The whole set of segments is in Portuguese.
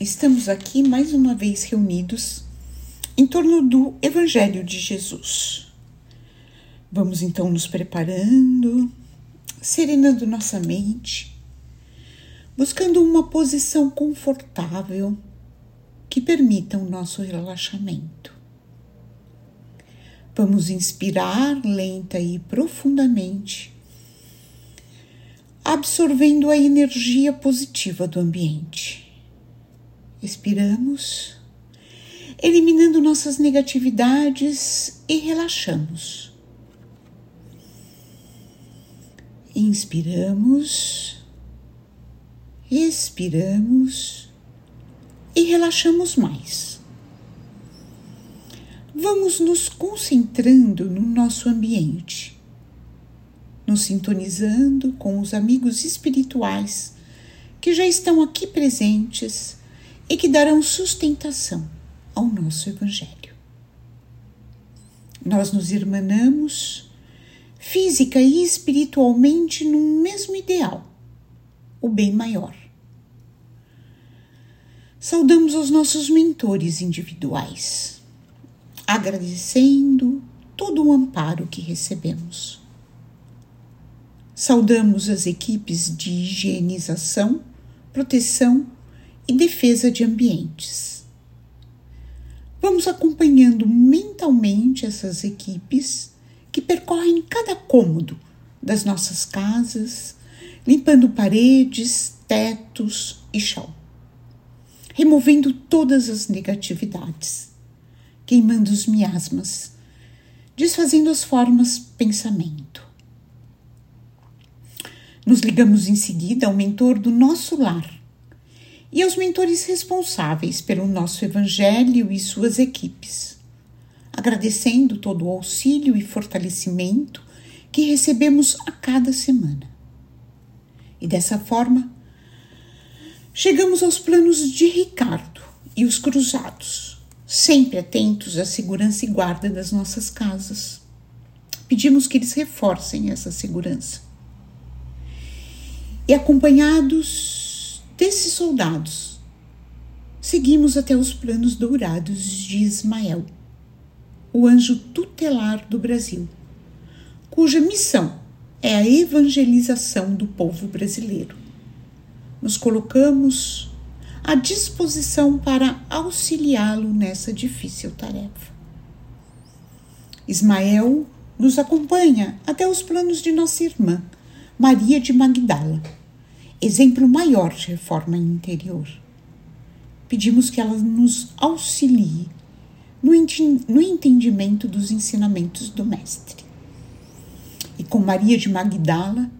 estamos aqui mais uma vez reunidos em torno do Evangelho de Jesus. Vamos então nos preparando, serenando nossa mente, buscando uma posição confortável que permita o nosso relaxamento. Vamos inspirar lenta e profundamente, absorvendo a energia positiva do ambiente. Expiramos, eliminando nossas negatividades e relaxamos. Inspiramos, expiramos e relaxamos mais. Vamos nos concentrando no nosso ambiente, nos sintonizando com os amigos espirituais que já estão aqui presentes e que darão sustentação ao nosso Evangelho. Nós nos irmanamos física e espiritualmente no mesmo ideal, o bem maior. Saudamos os nossos mentores individuais, agradecendo todo o amparo que recebemos. Saudamos as equipes de higienização, proteção e defesa de ambientes. Vamos acompanhando mentalmente essas equipes que percorrem cada cômodo das nossas casas, limpando paredes, tetos e chão, removendo todas as negatividades, queimando os miasmas, desfazendo as formas pensamento. Nos ligamos em seguida ao mentor do nosso lar e aos mentores responsáveis pelo nosso Evangelho e suas equipes, agradecendo todo o auxílio e fortalecimento que recebemos a cada semana. E dessa forma, chegamos aos planos de Ricardo e os cruzados, sempre atentos à segurança e guarda das nossas casas. Pedimos que eles reforcem essa segurança. E acompanhados desses soldados, seguimos até os planos dourados de Ismael, o anjo tutelar do Brasil, cuja missão é a evangelização do povo brasileiro. Nos colocamos à disposição para auxiliá-lo nessa difícil tarefa. Ismael nos acompanha até os planos de nossa irmã, Maria de Magdala exemplo maior de reforma interior. Pedimos que ela nos auxilie no, no entendimento dos ensinamentos do Mestre. E com Maria de Magdala,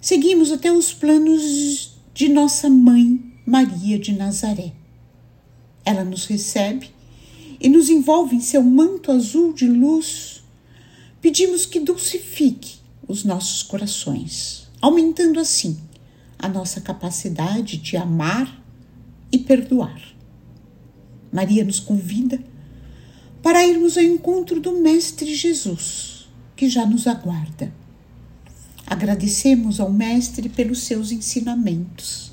seguimos até os planos de nossa mãe Maria de Nazaré. Ela nos recebe e nos envolve em seu manto azul de luz. Pedimos que dulcifique os nossos corações, aumentando assim a nossa capacidade de amar e perdoar. Maria nos convida para irmos ao encontro do Mestre Jesus, que já nos aguarda. Agradecemos ao Mestre pelos seus ensinamentos.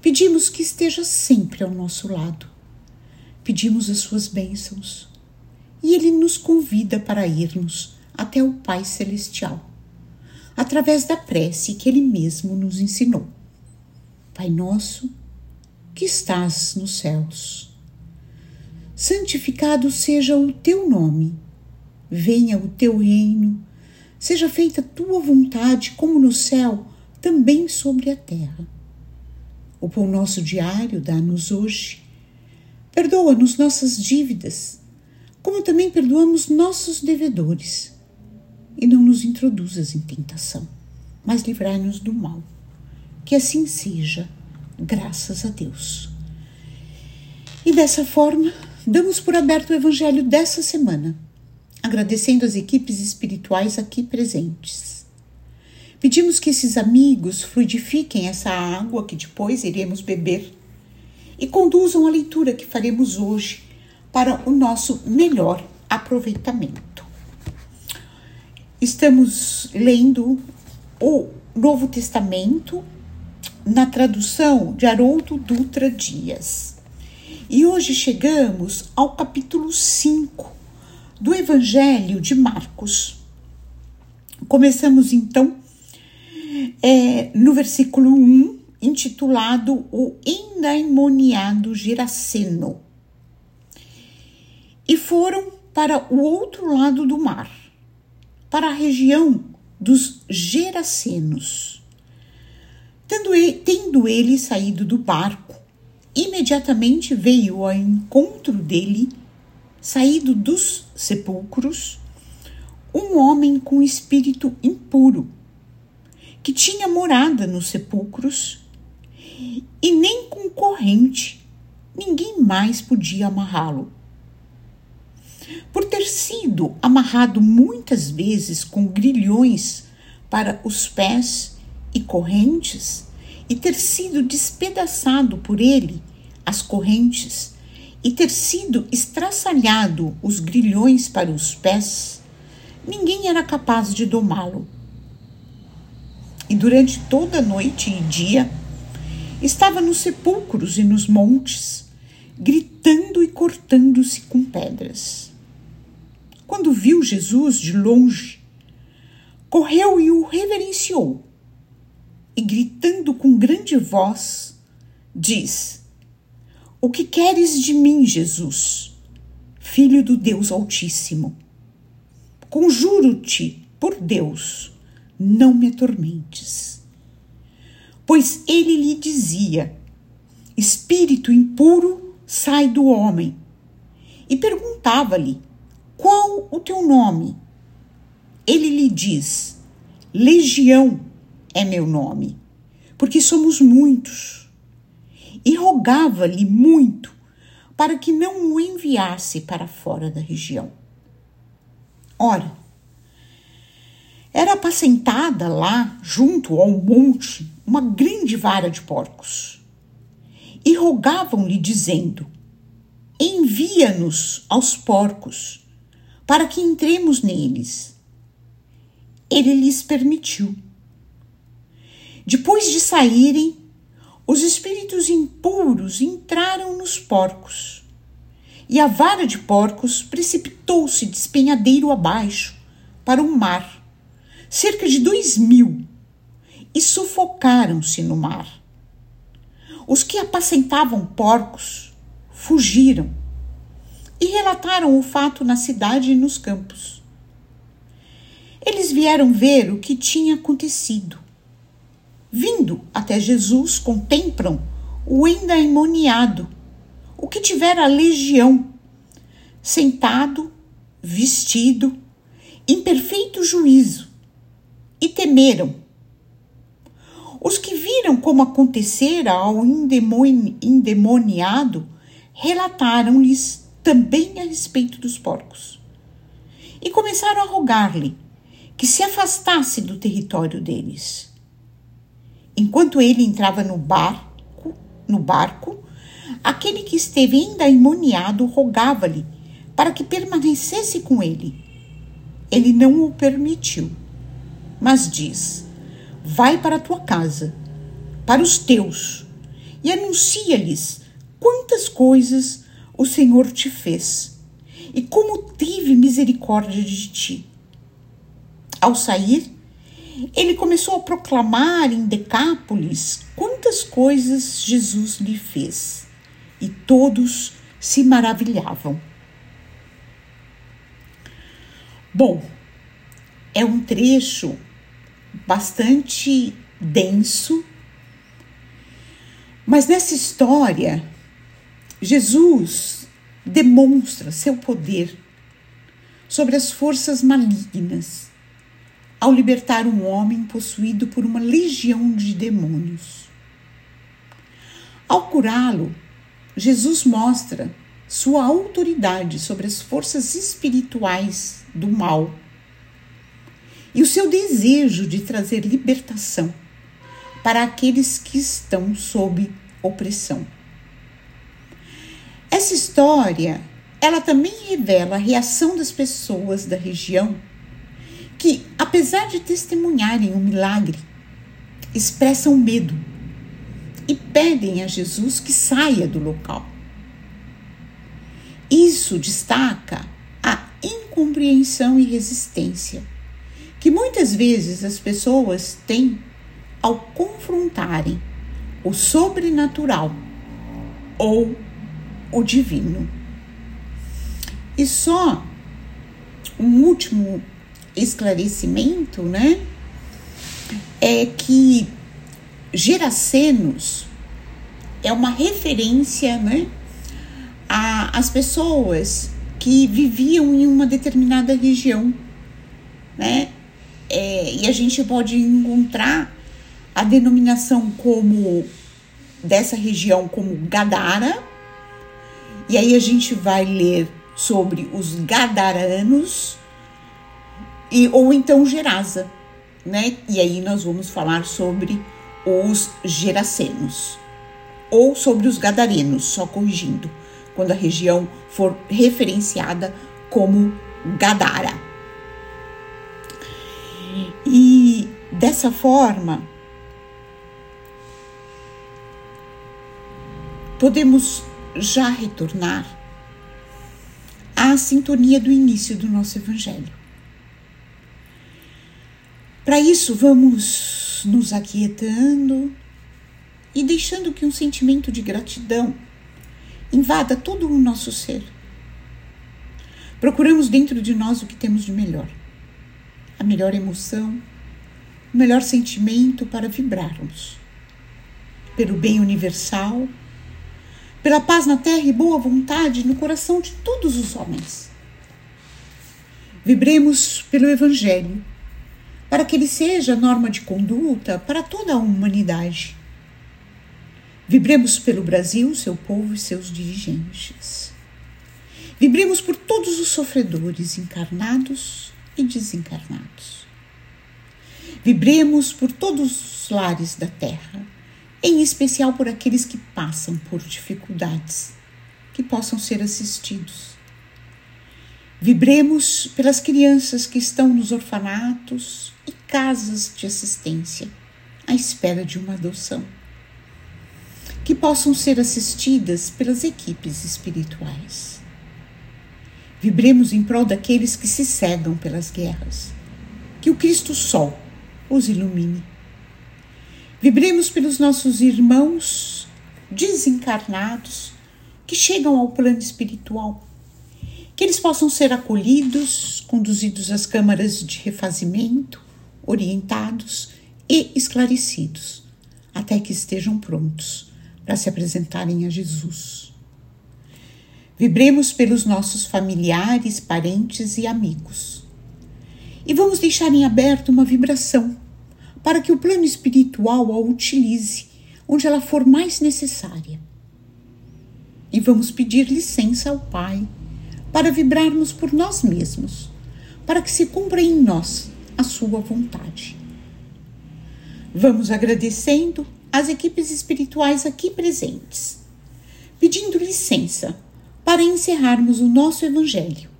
Pedimos que esteja sempre ao nosso lado. Pedimos as suas bênçãos e ele nos convida para irmos até o Pai Celestial através da prece que ele mesmo nos ensinou. Pai nosso, que estás nos céus, santificado seja o teu nome, venha o teu reino, seja feita tua vontade, como no céu, também sobre a terra. O pão nosso diário dá-nos hoje. Perdoa-nos nossas dívidas, como também perdoamos nossos devedores e não nos introduzas em tentação, mas livrai-nos do mal. Que assim seja, graças a Deus. E dessa forma, damos por aberto o Evangelho dessa semana, agradecendo as equipes espirituais aqui presentes. Pedimos que esses amigos fluidifiquem essa água que depois iremos beber e conduzam a leitura que faremos hoje para o nosso melhor aproveitamento. Estamos lendo o Novo Testamento na tradução de Haroldo Dutra Dias. E hoje chegamos ao capítulo 5 do Evangelho de Marcos. Começamos então é, no versículo 1, intitulado O Endaimoniado Geraceno. E foram para o outro lado do mar, para a região dos Gerasenos. Tendo ele, tendo ele saído do barco, imediatamente veio ao encontro dele, saído dos sepulcros, um homem com espírito impuro, que tinha morada nos sepulcros, e nem com corrente ninguém mais podia amarrá-lo. Por ter sido amarrado muitas vezes com grilhões para os pés e correntes, e ter sido despedaçado por ele as correntes, e ter sido estraçalhado os grilhões para os pés, ninguém era capaz de domá-lo. E durante toda a noite e dia, estava nos sepulcros e nos montes, gritando e cortando-se com pedras. Quando viu Jesus de longe, correu e o reverenciou, e gritando com grande voz, diz: O que queres de mim, Jesus, filho do Deus Altíssimo? Conjuro-te por Deus, não me atormentes. Pois ele lhe dizia: Espírito impuro sai do homem. E perguntava-lhe: Qual o teu nome? Ele lhe diz: Legião é meu nome, porque somos muitos. E rogava-lhe muito para que não o enviasse para fora da região. Ora, era apacentada lá, junto ao monte, uma grande vara de porcos. E rogavam-lhe, dizendo: Envia-nos aos porcos, para que entremos neles. Ele lhes permitiu. Depois de saírem, os espíritos impuros entraram nos porcos e a vara de porcos precipitou-se despenhadeiro abaixo para o mar, cerca de dois mil, e sufocaram-se no mar. Os que apacentavam porcos fugiram e relataram o fato na cidade e nos campos. Eles vieram ver o que tinha acontecido. Vindo até Jesus, contemplam o endemoniado o que tivera legião, sentado, vestido, em perfeito juízo, e temeram. Os que viram como acontecera ao endemoniado relataram-lhes também a respeito dos porcos. E começaram a rogar-lhe que se afastasse do território deles. Enquanto ele entrava no barco, no barco, Aquele que esteve endaimoniado rogava-lhe para que permanecesse com ele. Ele não o permitiu, mas diz: Vai para a tua casa, para os teus, e anuncia-lhes quantas coisas o Senhor te fez e como teve misericórdia de ti. Ao sair, ele começou a proclamar em Decápolis quantas coisas Jesus lhe fez e todos se maravilhavam. Bom, é um trecho bastante denso, mas nessa história, Jesus demonstra seu poder sobre as forças malignas ao libertar um homem possuído por uma legião de demônios. Ao curá-lo, Jesus mostra sua autoridade sobre as forças espirituais do mal e o seu desejo de trazer libertação para aqueles que estão sob opressão. Essa história, ela também revela a reação das pessoas da região que, apesar de testemunharem um milagre, expressam medo e pedem a Jesus que saia do local. Isso destaca a incompreensão e resistência que muitas vezes as pessoas têm ao confrontarem o sobrenatural ou o divino. E só um último esclarecimento, né? É que Gerasenos é uma referência, né? Às pessoas que viviam em uma determinada região, né? É, e a gente pode encontrar a denominação como dessa região como Gadara, e aí a gente vai ler sobre os gadaranos e ou então Gerasa, né? E aí nós vamos falar sobre os gerasenos ou sobre os gadarenos, só corrigindo, quando a região for referenciada como Gadara. E dessa forma, podemos já retornar à sintonia do início do nosso Evangelho. Para isso, vamos nos aquietando e deixando que um sentimento de gratidão invada todo o nosso ser. Procuramos dentro de nós o que temos de melhor, a melhor emoção, o melhor sentimento para vibrarmos pelo bem universal pela paz na terra e boa vontade no coração de todos os homens. Vibremos pelo Evangelho, para que ele seja norma de conduta para toda a humanidade. Vibremos pelo Brasil, seu povo e seus dirigentes. Vibremos por todos os sofredores encarnados e desencarnados. Vibremos por todos os lares da terra em especial por aqueles que passam por dificuldades, que possam ser assistidos. Vibremos pelas crianças que estão nos orfanatos e casas de assistência, à espera de uma adoção, que possam ser assistidas pelas equipes espirituais. Vibremos em prol daqueles que se cegam pelas guerras, que o Cristo Sol os ilumine Vibremos pelos nossos irmãos desencarnados que chegam ao plano espiritual. Que eles possam ser acolhidos, conduzidos às câmaras de refazimento, orientados e esclarecidos, até que estejam prontos para se apresentarem a Jesus. Vibremos pelos nossos familiares, parentes e amigos. E vamos deixar em aberto uma vibração para que o plano espiritual a utilize onde ela for mais necessária. E vamos pedir licença ao Pai para vibrarmos por nós mesmos, para que se cumpra em nós a sua vontade. Vamos agradecendo às equipes espirituais aqui presentes, pedindo licença para encerrarmos o nosso Evangelho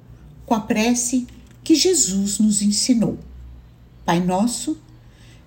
com a prece que Jesus nos ensinou. Pai nosso,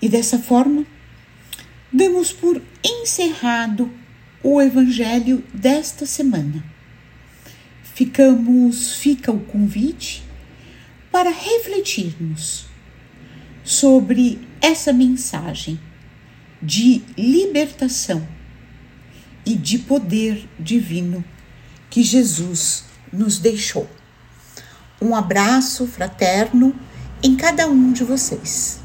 E dessa forma, damos por encerrado o evangelho desta semana. Ficamos, fica o convite para refletirmos sobre essa mensagem de libertação e de poder divino que Jesus nos deixou. Um abraço fraterno em cada um de vocês.